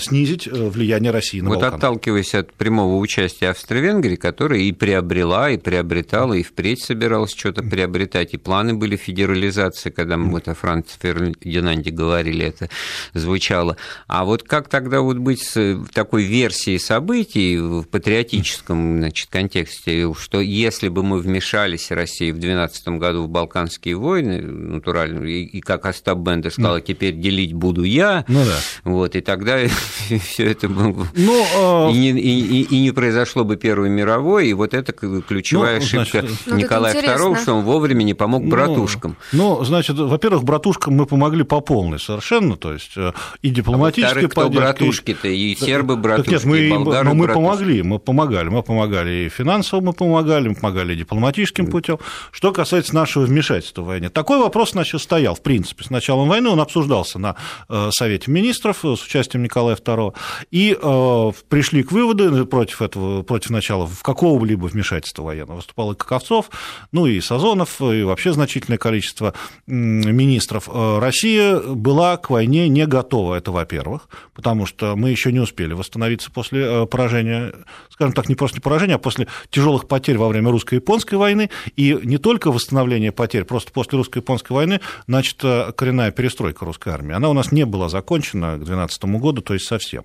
Speaker 3: снизить влияние России на
Speaker 1: вот
Speaker 3: Балканах.
Speaker 1: Вот отталкиваясь от прямого участия Австро-Венгрии, которая и приобрела, и приобретала, и впредь собиралась что-то приобретать, и планы были федерализации, когда мы вот о Франции Фердинанде говорили, это звучит звучало. А вот как тогда вот быть с такой версией событий в патриотическом значит, контексте, что если бы мы вмешались, Россия, в 2012 году в Балканские войны, натурально, и, и как Остап Бендер сказал, ну. теперь делить буду я, ну, да. вот, и тогда все это было... Ну, а... и, не, и, и не произошло бы Первой мировой, и вот это ключевая ну, ошибка ну, Николая II, что он вовремя не помог братушкам.
Speaker 3: Ну, значит, во-первых, братушкам мы помогли по полной совершенно, то есть э, и дипломатической а
Speaker 1: кто братушки-то, и сербы братушки, нет, мы, и болгары
Speaker 3: но мы братушки. помогли, мы помогали, мы помогали и финансово мы помогали, мы помогали дипломатическим путем. Что касается нашего вмешательства в войне, такой вопрос значит, стоял, в принципе, с началом войны, он обсуждался на э, Совете министров э, с участием Николая II, и э, пришли к выводу против этого, против начала в какого-либо вмешательства военного. Выступал и Каковцов, ну и Сазонов, и вообще значительное количество министров. Россия была к войне не готова готова, это во-первых, потому что мы еще не успели восстановиться после э, поражения, скажем так, не после поражения, а после тяжелых потерь во время русско-японской войны, и не только восстановление потерь, просто после русско-японской войны начата коренная перестройка русской армии. Она у нас не была закончена к 2012 году, то есть совсем.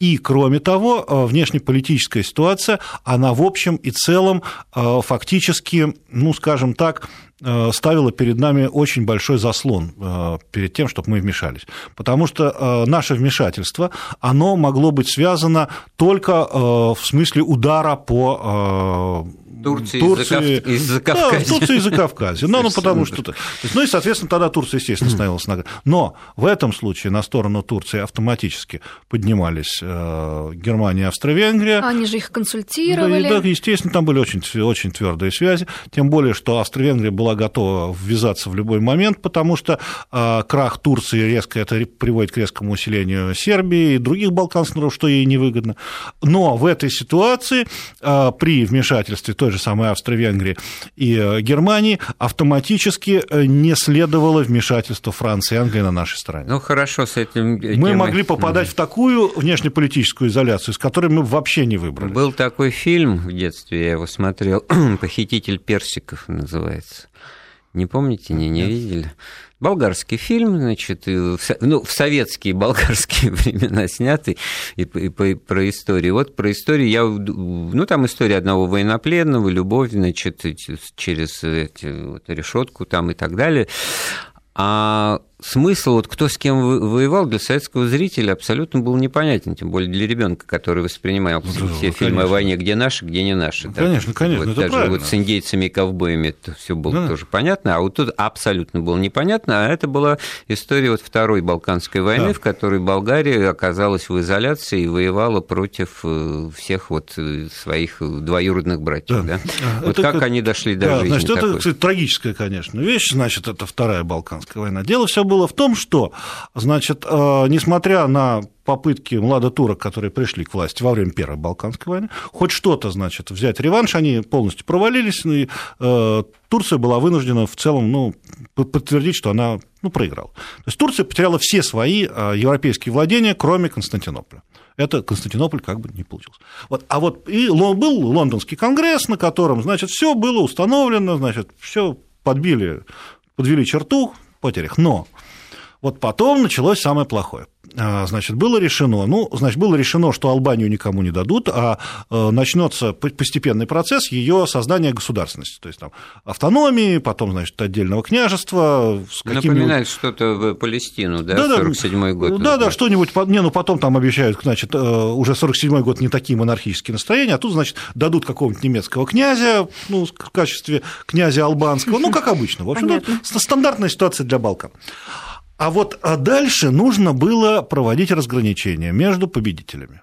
Speaker 3: И, кроме того, э, внешнеполитическая ситуация, она в общем и целом э, фактически, ну, скажем так, Э, ставила перед нами очень большой заслон э, перед тем, чтобы мы вмешались. Потому что э, наше вмешательство, оно могло быть связано только в смысле удара по
Speaker 1: Турции, Турции из Закавказья.
Speaker 3: Да, Турции из Закавказья. Ну, ну, потому что... То ну, и, соответственно, тогда Турция, естественно, становилась на... Но в этом случае на сторону Турции автоматически поднимались э, Германия и Австро-Венгрия.
Speaker 2: Они же их консультировали.
Speaker 3: Да, да, естественно, там были очень, очень твердые связи. Тем более, что Австро-Венгрия была готова ввязаться в любой момент, потому что э, крах Турции резко это приводит к резкому усилению Сербии и других балканских народов, что ей невыгодно. Но в этой ситуации э, при вмешательстве той же самой Австро-Венгрии и Германии, автоматически не следовало вмешательство Франции и Англии на нашей стороне.
Speaker 1: Ну, хорошо, с этим...
Speaker 3: Мы могли попадать в такую внешнеполитическую изоляцию, из которой мы вообще не выбрали.
Speaker 1: Был такой фильм в детстве, я его смотрел, «Похититель персиков» называется. Не помните, не, не видели? Болгарский фильм, значит, ну, в советские болгарские времена снятый, и, и, и про историю. Вот про историю я, ну, там история одного военнопленного, любовь, значит, через эти, вот, решетку там и так далее. А смысл, вот кто с кем воевал, для советского зрителя абсолютно был непонятен, тем более для ребенка, который воспринимал ну, все да, фильмы конечно. о войне, где наши, где не наши.
Speaker 3: Ну, конечно, конечно,
Speaker 1: вот,
Speaker 3: это
Speaker 1: даже
Speaker 3: правильно.
Speaker 1: вот с индейцами и ковбоями это все было да. тоже понятно, а вот тут абсолютно было непонятно, а это была история вот Второй Балканской войны, да. в которой Болгария оказалась в изоляции и воевала против э, всех вот э, своих двоюродных братьев. Да. Да? Вот это, как это, они дошли до да, жизни
Speaker 3: Значит,
Speaker 1: такой.
Speaker 3: это, кстати, трагическая, конечно, вещь, значит, это Вторая Балканская война. Дело все было в том, что, значит, э, несмотря на попытки младотурок, которые пришли к власти во время Первой Балканской войны, хоть что-то, значит, взять реванш, они полностью провалились, и э, Турция была вынуждена в целом ну, подтвердить, что она ну, проиграла. То есть Турция потеряла все свои э, европейские владения, кроме Константинополя. Это Константинополь как бы не получился. Вот, а вот и был лондонский конгресс, на котором, значит, все было установлено, значит, все подбили, подвели черту потерях. Но вот потом началось самое плохое. А, значит, было решено, ну, значит, было решено, что Албанию никому не дадут, а э, начнется постепенный процесс ее создания государственности, то есть там автономии, потом, значит, отдельного княжества.
Speaker 1: С Напоминает что-то в Палестину, да, да 47-й год.
Speaker 3: Да, да, что-нибудь, не, ну, потом там обещают, значит, э, уже 47-й год не такие монархические настроения, а тут, значит, дадут какого-нибудь немецкого князя, ну, в качестве князя албанского, ну, как обычно, в общем, стандартная ситуация для Балкан. А вот а дальше нужно было проводить разграничения между победителями.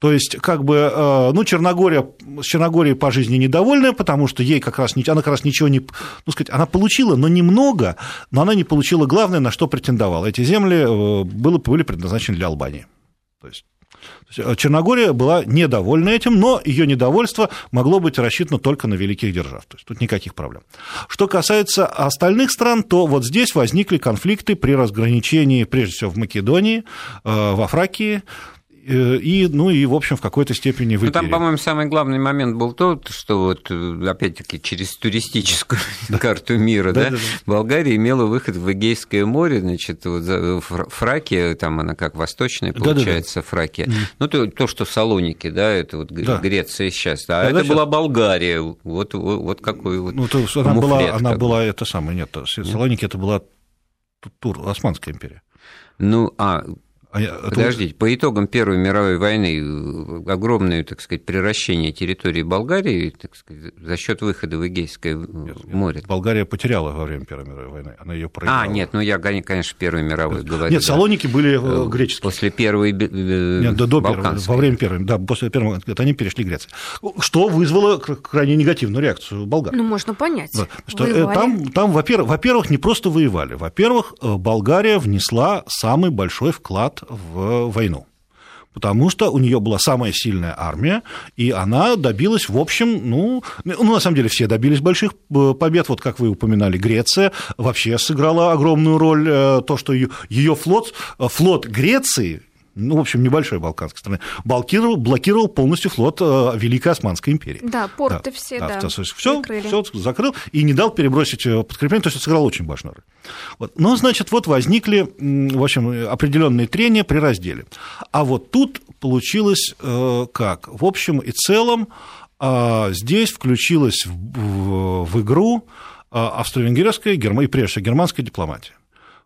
Speaker 3: То есть, как бы, э, ну, Черногория, с Черногорией по жизни недовольная, потому что ей как раз, она как раз ничего не, ну, сказать, она получила, но немного, но она не получила главное, на что претендовала. Эти земли э, было, были предназначены для Албании. То есть, Черногория была недовольна этим, но ее недовольство могло быть рассчитано только на великих держав. То есть тут никаких проблем. Что касается остальных стран, то вот здесь возникли конфликты при разграничении, прежде всего, в Македонии, э, во Фракии, Э, и, ну и, в общем, в какой-то степени выпили.
Speaker 1: Ну, там, по-моему, самый главный момент был тот, что вот, э, опять-таки, через туристическую карту мира, да, Болгария имела выход в Эгейское море, значит, вот Фракия, там она как восточная, получается, Фракия. Ну, то, то, что Салоники, да, это вот Греция сейчас, а это была Болгария, вот, вот какой вот
Speaker 3: Ну, то, она была, она была, это самое, нет, Салоники это была Тур, Османская империя.
Speaker 1: Ну, а а Подождите, по итогам Первой мировой войны э, огромное, так сказать, превращение территории Болгарии так сказать, за счет выхода в Эгейское нет, море. Нет,
Speaker 3: Болгария потеряла во время Первой мировой войны, она ее проиграла.
Speaker 1: А, нет, ну я, конечно, Первой мировой говорю.
Speaker 3: Нет, Салоники да. были э, э, греческие.
Speaker 1: После Первой
Speaker 3: нет, до, до первой, во время Первой, да, после Первой, они перешли к Греции. Что вызвало крайне негативную реакцию болгар.
Speaker 2: Ну, можно понять. Да,
Speaker 3: что там, там во-первых, во-первых, не просто воевали. Во-первых, Болгария внесла самый большой вклад в войну. Потому что у нее была самая сильная армия, и она добилась, в общем, ну, ну, на самом деле все добились больших э, побед, вот как вы упоминали, Греция вообще сыграла огромную роль, э, то, что ее флот, э, флот Греции, ну, в общем, небольшой балканской страны, блокировал, блокировал полностью флот э, Великой Османской империи.
Speaker 2: Да, порты да, все, да. да
Speaker 3: все, все закрыл и не дал перебросить э, подкрепление, то есть сыграл очень важную роль. Вот. Но, значит, вот возникли, в общем, определенные трения при разделе. А вот тут получилось э, как? В общем и целом здесь включилась в, в игру австро-венгерская и прежде всего германская дипломатия.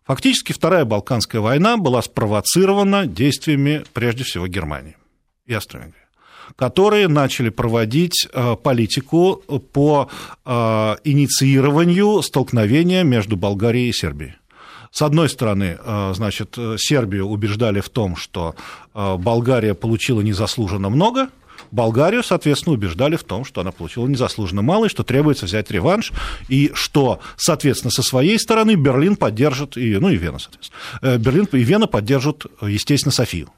Speaker 3: Фактически Вторая Балканская война была спровоцирована действиями, прежде всего, Германии и Австро-Венгрии которые начали проводить э, политику по э, инициированию столкновения между Болгарией и Сербией. С одной стороны, э, значит, Сербию убеждали в том, что Болгария получила незаслуженно много – Болгарию, соответственно, убеждали в том, что она получила незаслуженно мало, и что требуется взять реванш, и что, соответственно, со своей стороны Берлин поддержит, и, ну и Вена, соответственно, э, Берлин и Вена поддержат, естественно, Софию.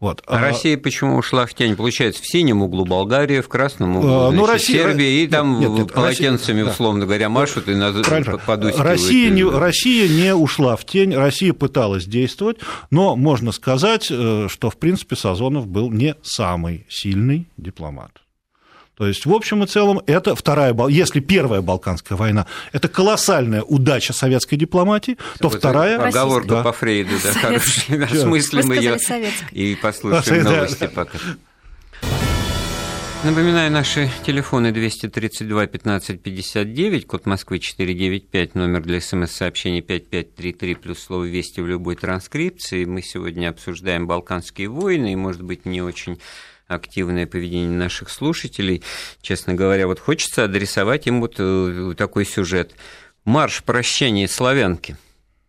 Speaker 1: Вот. А, а Россия почему ушла в тень? Получается, в синем углу Болгария, в красном углу а, ну, Россия, Сербия, и там нет, нет, полотенцами, Россия, условно да. говоря, машут и на
Speaker 3: Россия не, Россия не ушла в тень, Россия пыталась действовать, но можно сказать, э, что, в принципе, Сазонов был не самый сильный дипломат. То есть, в общем и целом, это вторая, если первая Балканская война – это колоссальная удача советской дипломатии, то вот вторая…
Speaker 1: Оговорка да. по Фрейду, да, хорошая, осмыслим ее и послушаем новости пока. Напоминаю, наши телефоны 232 15 59, код Москвы 495, номер для смс-сообщений 5533, плюс слово «Вести» в любой транскрипции. Мы сегодня обсуждаем Балканские войны, и, может быть, не очень активное поведение наших слушателей. Честно говоря, вот хочется адресовать им вот э, такой сюжет. Марш прощания славянки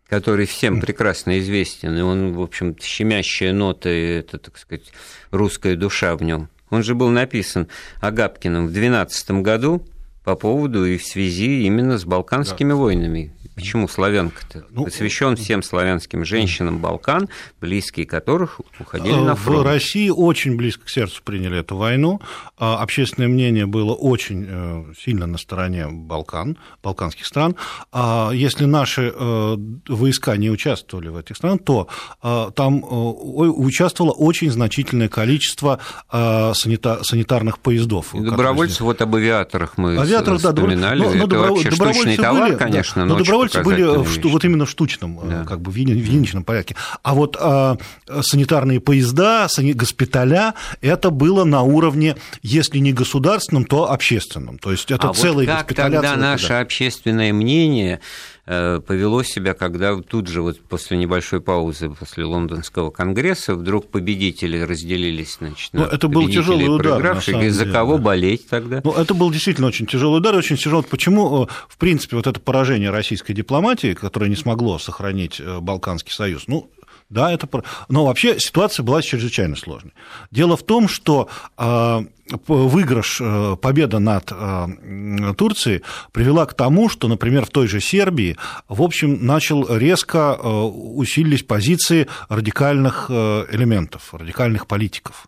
Speaker 1: который всем прекрасно известен, и он, в общем, щемящая нота, это, так сказать, русская душа в нем. Он же был написан Агапкиным в 12 году по поводу и в связи именно с Балканскими да. войнами. Почему славянка-то? Ну, Посвящен всем славянским женщинам Балкан, близкие которых уходили на фронт.
Speaker 3: В России очень близко к сердцу приняли эту войну. А общественное мнение было очень э, сильно на стороне Балкан, балканских стран. А если наши э, войска не участвовали в этих странах, то э, там участвовало очень значительное количество санитарных поездов.
Speaker 1: Добровольцев, вот об авиаторах мы Вспоминали. Да, но, но Это добро... вообще штучный товар, были, конечно,
Speaker 3: да, но добровольцы были в, вот именно в штучном, э, да. как бы в единичном порядке. А вот а, санитарные поезда, сани, госпиталя, это было на уровне, если не государственном, то общественном. То есть это а целые
Speaker 1: вот как госпиталя. Тогда наше общественное мнение повело себя, когда тут же вот после небольшой паузы, после лондонского конгресса, вдруг победители разделились, значит,
Speaker 3: ну, это был тяжелый удар, на
Speaker 1: самом за кого да. болеть тогда?
Speaker 3: Ну, это был действительно очень тяжелый удар, очень тяжелый. Почему, э, в принципе, вот это поражение российской дипломатии, которое не смогло сохранить э, Балканский союз, ну, да, это... Но вообще ситуация была чрезвычайно сложной. Дело в том, что а, выигрыш, э, победа над э, Турцией привела к тому, что, например, в той же Сербии, в общем, начал резко э, усилились позиции радикальных элементов, радикальных политиков.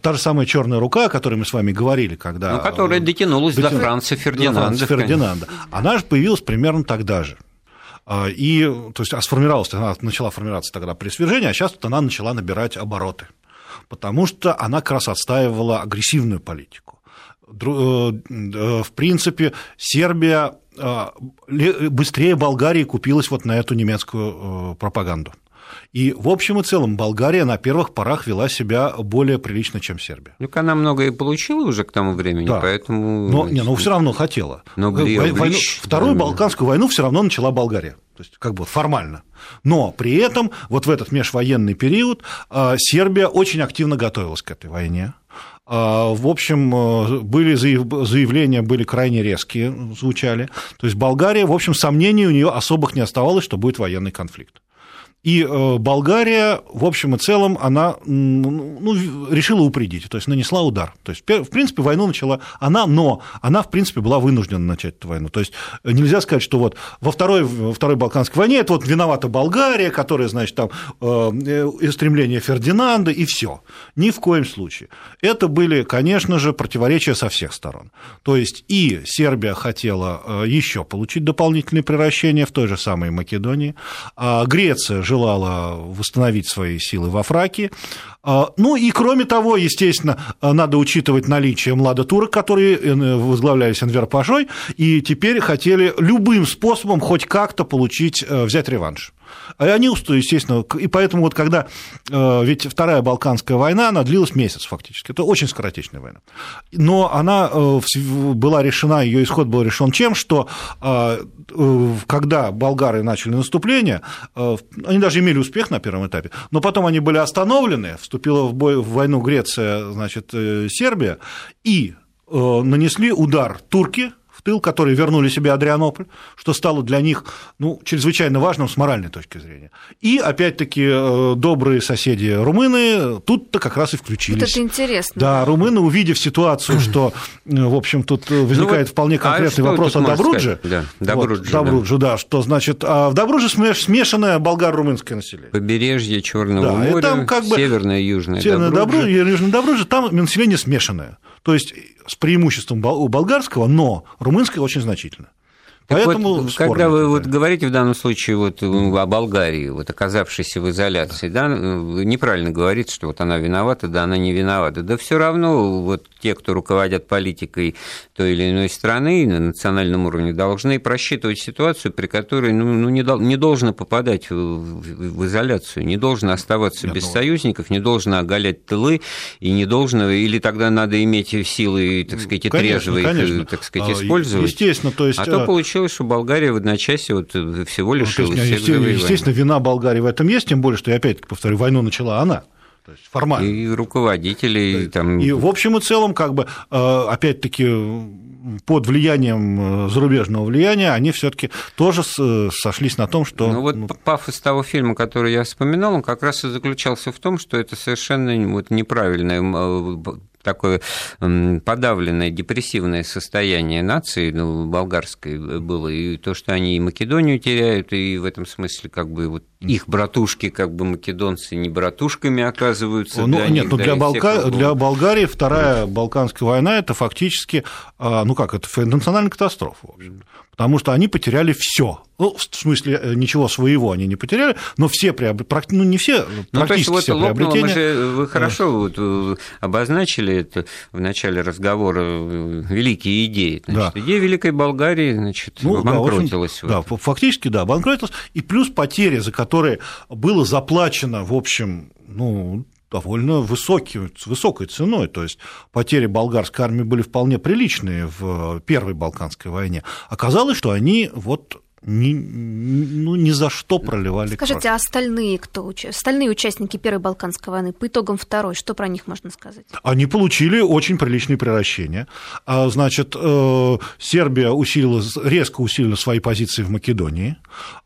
Speaker 3: Та же самая черная рука, о которой мы с вами говорили, когда...
Speaker 1: Ну, которая дотянулась дотя... до Франца Фердинанда. До Франца
Speaker 3: Фердинанда. Она же появилась примерно тогда же. А, и, то есть, а сформировалась, она начала формироваться тогда при свержении, а сейчас вот она начала набирать обороты, потому что она как раз отстаивала агрессивную политику. Э, э, в принципе, Сербия а, быстрее Болгарии купилась вот на эту немецкую э, пропаганду. И в общем и целом Болгария на первых порах вела себя более прилично, чем Сербия.
Speaker 1: Ну, она много и получила уже к тому времени, да. поэтому...
Speaker 3: Но, не, но все равно хотела. Но Вой, войну, вторую да, Балканскую войну все равно начала Болгария. То есть, как бы формально. Но при этом вот в этот межвоенный период а, Сербия очень активно готовилась к этой войне. А, в общем, э, были заявления были крайне резкие, звучали. То есть Болгария, в общем, сомнений у нее особых не оставалось, что будет военный конфликт. И э, Болгария, в общем и целом, она ну, решила упредить, то есть нанесла удар. То есть, в принципе, войну начала она, но она, в принципе, была вынуждена начать эту войну. То есть нельзя сказать, что вот во второй, во второй Балканской войне это вот виновата Болгария, которая, значит, там э, стремление Фердинанда и все. Ни в коем случае. Это были, конечно же, противоречия со всех сторон. То есть и Сербия хотела э, еще получить дополнительные превращения в той же самой Македонии, а Греция желала восстановить свои силы во Фраке. А, ну и кроме того, естественно, надо учитывать наличие младотурок, которые э, возглавлялись Энвер Пашой, и теперь хотели любым способом хоть как-то получить, э, взять реванш. А они, естественно, и поэтому вот когда, э, ведь Вторая Балканская война, она длилась месяц фактически, это очень скоротечная война, но она э, была решена, ее исход был решен чем, что э, когда болгары начали наступление, они даже имели успех на первом этапе, но потом они были остановлены, вступила в, бой, в войну Греция, значит, Сербия, и нанесли удар турки, в тыл, которые вернули себе Адрианополь, что стало для них ну, чрезвычайно важным с моральной точки зрения. И, опять-таки, э, добрые соседи румыны тут-то как раз и включились. Вот
Speaker 2: это интересно.
Speaker 3: Да, румыны, увидев ситуацию, что, э, в общем, тут возникает ну, вот, вполне а конкретный а вопрос о Добрудже. Да, Добруджи, вот, Добруджи, да. да, что значит, а в Добрудже смешанное болгар-румынское население.
Speaker 1: Побережье Черного да, моря, там как бы северное и южное
Speaker 3: Северное Добрудже, Южное Добрудже, там население смешанное. То есть с преимуществом у болгарского, но румынское очень значительно.
Speaker 1: Поэтому вот, когда вы вот говорите в данном случае вот о Болгарии, вот оказавшейся в изоляции, да. да, неправильно говорить, что вот она виновата, да, она не виновата. Да все равно вот те, кто руководят политикой той или иной страны на национальном уровне, должны просчитывать ситуацию, при которой ну, ну, не, не должно попадать в, в, в изоляцию, не должно оставаться Нет, без ну... союзников, не должно оголять тылы, и не должно, или тогда надо иметь силы, так сказать, и конечно, трезво конечно. их, так сказать, а, использовать.
Speaker 3: Естественно, то есть...
Speaker 1: А то получилось получилось, что Болгария в одночасье вот всего лишилась ну,
Speaker 3: всех естественно, вина Болгарии в этом есть, тем более, что, я опять повторю, войну начала она.
Speaker 1: То есть формально. И руководителей
Speaker 3: да. там. И в общем и целом, как бы, э, опять-таки, под влиянием э, зарубежного влияния, они все-таки тоже сошлись на том, что...
Speaker 1: Ну вот ну... пафос того фильма, который я вспоминал, он как раз и заключался в том, что это совершенно вот неправильное такое подавленное, депрессивное состояние нации ну, болгарской было, и то, что они и Македонию теряют, и в этом смысле как бы вот их братушки, как бы македонцы, не братушками оказываются.
Speaker 3: Ну, нет, них, ну, для, Болка... для Болгарии Вторая Балканская война – это фактически, а, ну как, это национальная катастрофа, в общем потому что они потеряли все. Ну, в смысле, э, ничего своего они не потеряли, но все приобретения, ну, не все,
Speaker 1: ну, практически то есть, вот все приобретения. Мы же, вы хорошо вот э, обозначили это в начале разговора, э, великие идеи. Значит, да. Идея Великой Болгарии, значит, ну, банкротилась.
Speaker 3: Да, вот. да, фактически, да, банкротилась, и плюс потери, за которые было заплачено, в общем, ну, довольно высокий, с высокой ценой. То есть потери болгарской армии были вполне приличные в Первой Балканской войне. Оказалось, что они вот ни, ну, ни за что проливали
Speaker 2: Скажите,
Speaker 3: кровь.
Speaker 2: а остальные кто? Остальные участники Первой Балканской войны по итогам Второй, что про них можно сказать?
Speaker 3: Они получили очень приличные превращения. А, значит, э, Сербия усилила, резко усилила свои позиции в Македонии.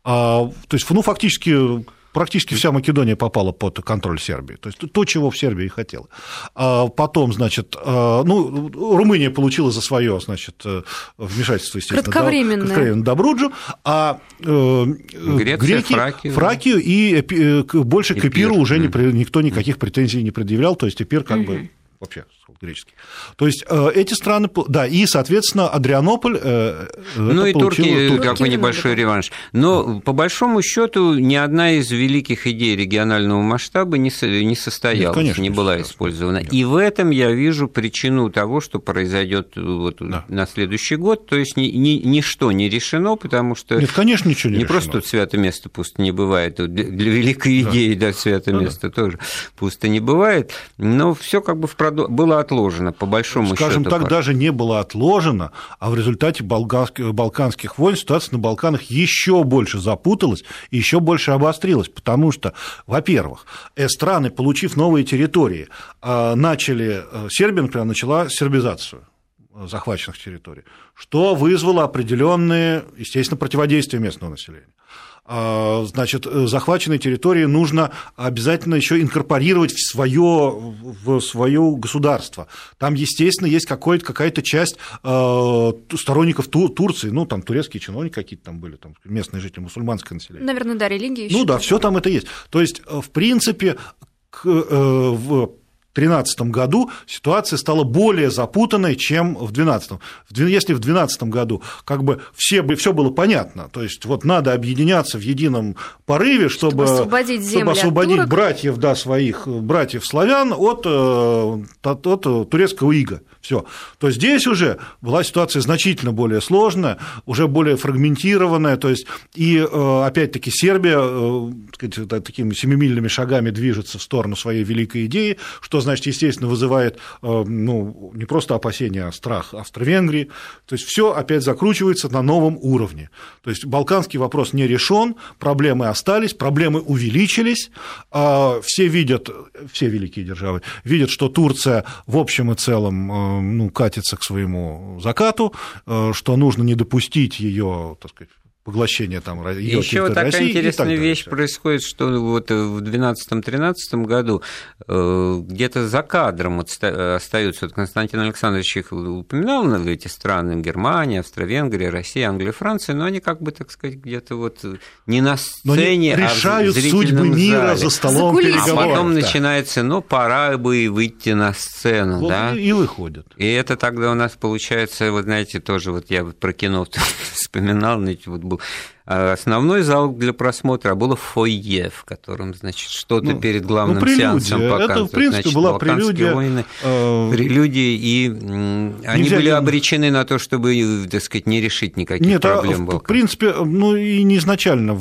Speaker 3: А, то есть, ну, фактически практически вся Македония попала под контроль Сербии. То есть то, чего в Сербии хотела. А потом, значит, а, ну, Румыния получила за свое, значит, э, вмешательство, естественно,
Speaker 2: Кратковременное.
Speaker 3: Кратковременно Добруджу, а э, Греция, греки Фракию, Фракию и э, больше к Эпиру уже никто никаких претензий не предъявлял, то есть Эпир как бы вообще греческий. То есть э, эти страны, да, и, соответственно, Адрианополь. Э,
Speaker 1: ну и турки, турки такой небольшой реванш. Но по большому счету ни одна из великих идей регионального масштаба не, не состоялась, Нет, конечно, не была использована. Нет. И в этом я вижу причину того, что произойдет вот да. на следующий год. То есть ни, ни, ничто не решено, потому что.
Speaker 3: Нет, конечно, ничего не,
Speaker 1: не
Speaker 3: решено.
Speaker 1: просто тут свято место пусто не бывает. Для великой идеи, да, да свято место да. тоже пусто не бывает. Но все как бы в продо... было отложено, по большому
Speaker 3: Скажем счету. Скажем так, даже не было отложено, а в результате балканских, войн ситуация на Балканах еще больше запуталась и еще больше обострилась, потому что, во-первых, э, страны, получив новые территории, э, начали, э, Сербия, например, начала сербизацию захваченных территорий, что вызвало определенные, естественно, противодействия местного населения. А, значит, э, захваченные территории нужно обязательно еще инкорпорировать в свое, в свое государство. Там, естественно, есть какая-то часть э, сторонников Турции, ну, там турецкие чиновники какие-то там были, там местные жители, мусульманское население.
Speaker 2: Наверное, да, религия
Speaker 3: Ну да, все там это есть. То есть, э, в принципе, к, в 2013 году ситуация стала более запутанной, чем в 2012. Если в 2012 году как бы все, все было понятно, то есть вот надо объединяться в едином порыве, чтобы,
Speaker 2: чтобы освободить,
Speaker 3: чтобы освободить братьев, да, своих братьев славян от, э, от, от турецкого ига. Все. То здесь уже была ситуация значительно более сложная, уже более фрагментированная, то есть и э, опять-таки Сербия э, сказать, такими семимильными шагами движется в сторону своей великой идеи, что значит, естественно, вызывает ну, не просто опасения, а страх Австро-Венгрии. То есть все опять закручивается на новом уровне. То есть балканский вопрос не решен, проблемы остались, проблемы увеличились. А все видят, все великие державы видят, что Турция в общем и целом ну, катится к своему закату, что нужно не допустить ее, так сказать, поглощения там
Speaker 1: Еще вот такая России интересная вещь происходит, что вот в 2012-2013 году э, где-то за кадром остаются, вот Константин Александрович их упоминал, эти страны, Германия, Австро-Венгрия, Россия, Англия, Франция, но они как бы, так сказать, где-то вот не на сцене,
Speaker 3: а решают в судьбы мира за столом переговоров.
Speaker 1: А потом да. начинается, ну, пора бы выйти на сцену, вот да?
Speaker 3: И выходят.
Speaker 1: И это тогда у нас получается, вот знаете, тоже вот я про кино вспоминал, знаете, вот был а основной зал для просмотра, было фойе, в котором, значит, что-то ну, перед главным ну, сеансом показывают.
Speaker 3: Это, в принципе, значит, была прелюдия.
Speaker 1: Войны, э... Прелюдии, и они были обречены на то, чтобы, так сказать, не решить никаких Нет, а проблем.
Speaker 3: А, в принципе, ну и не изначально,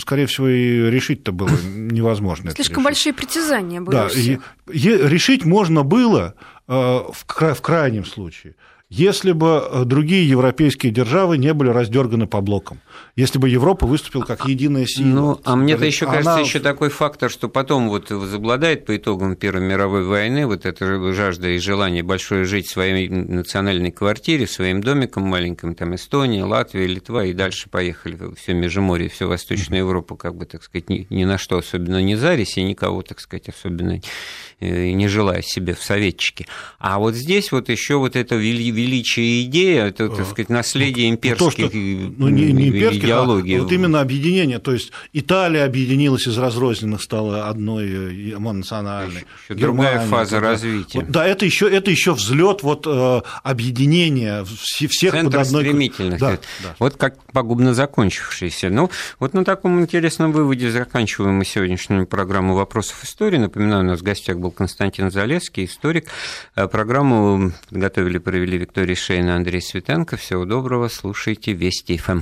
Speaker 3: скорее всего, и решить-то было невозможно.
Speaker 2: Слишком большие притязания были. Да,
Speaker 3: и, решить можно было э, в крайнем случае если бы э, другие европейские державы не были раздерганы по блокам, если бы Европа выступила как единая сила.
Speaker 1: Ну, а мне-то еще она... кажется еще такой фактор, что потом вот возобладает по итогам Первой мировой войны вот эта жажда и желание большое жить в своей национальной квартире, своим домиком маленьким, там Эстония, Латвия, Литва, и дальше поехали все Междуморье, всю Восточную Европу, как бы, так сказать, ни, ни на что особенно не зарись, и никого, так сказать, особенно э, не желая себе в советчике. А вот здесь вот еще вот это величие идея, это, так сказать, наследие имперских ну, то, что,
Speaker 3: ну, не, не имперских, а идеологии. А вот именно объединение, то есть Италия объединилась из разрозненных, стала одной э, мононациональной.
Speaker 1: Еще другая фаза развития.
Speaker 3: Вот, да, это еще, это еще взлет вот, э, объединения всех
Speaker 1: Центр под одной... стремительности. Да, да. Вот как пагубно закончившийся. Ну, вот на таком интересном выводе заканчиваем мы сегодняшнюю программу «Вопросов истории». Напоминаю, у нас в гостях был Константин Залевский, историк. Э, программу готовили, провели Виктория Шейна, Андрей Светенко. Всего доброго, слушайте Вести ФМ.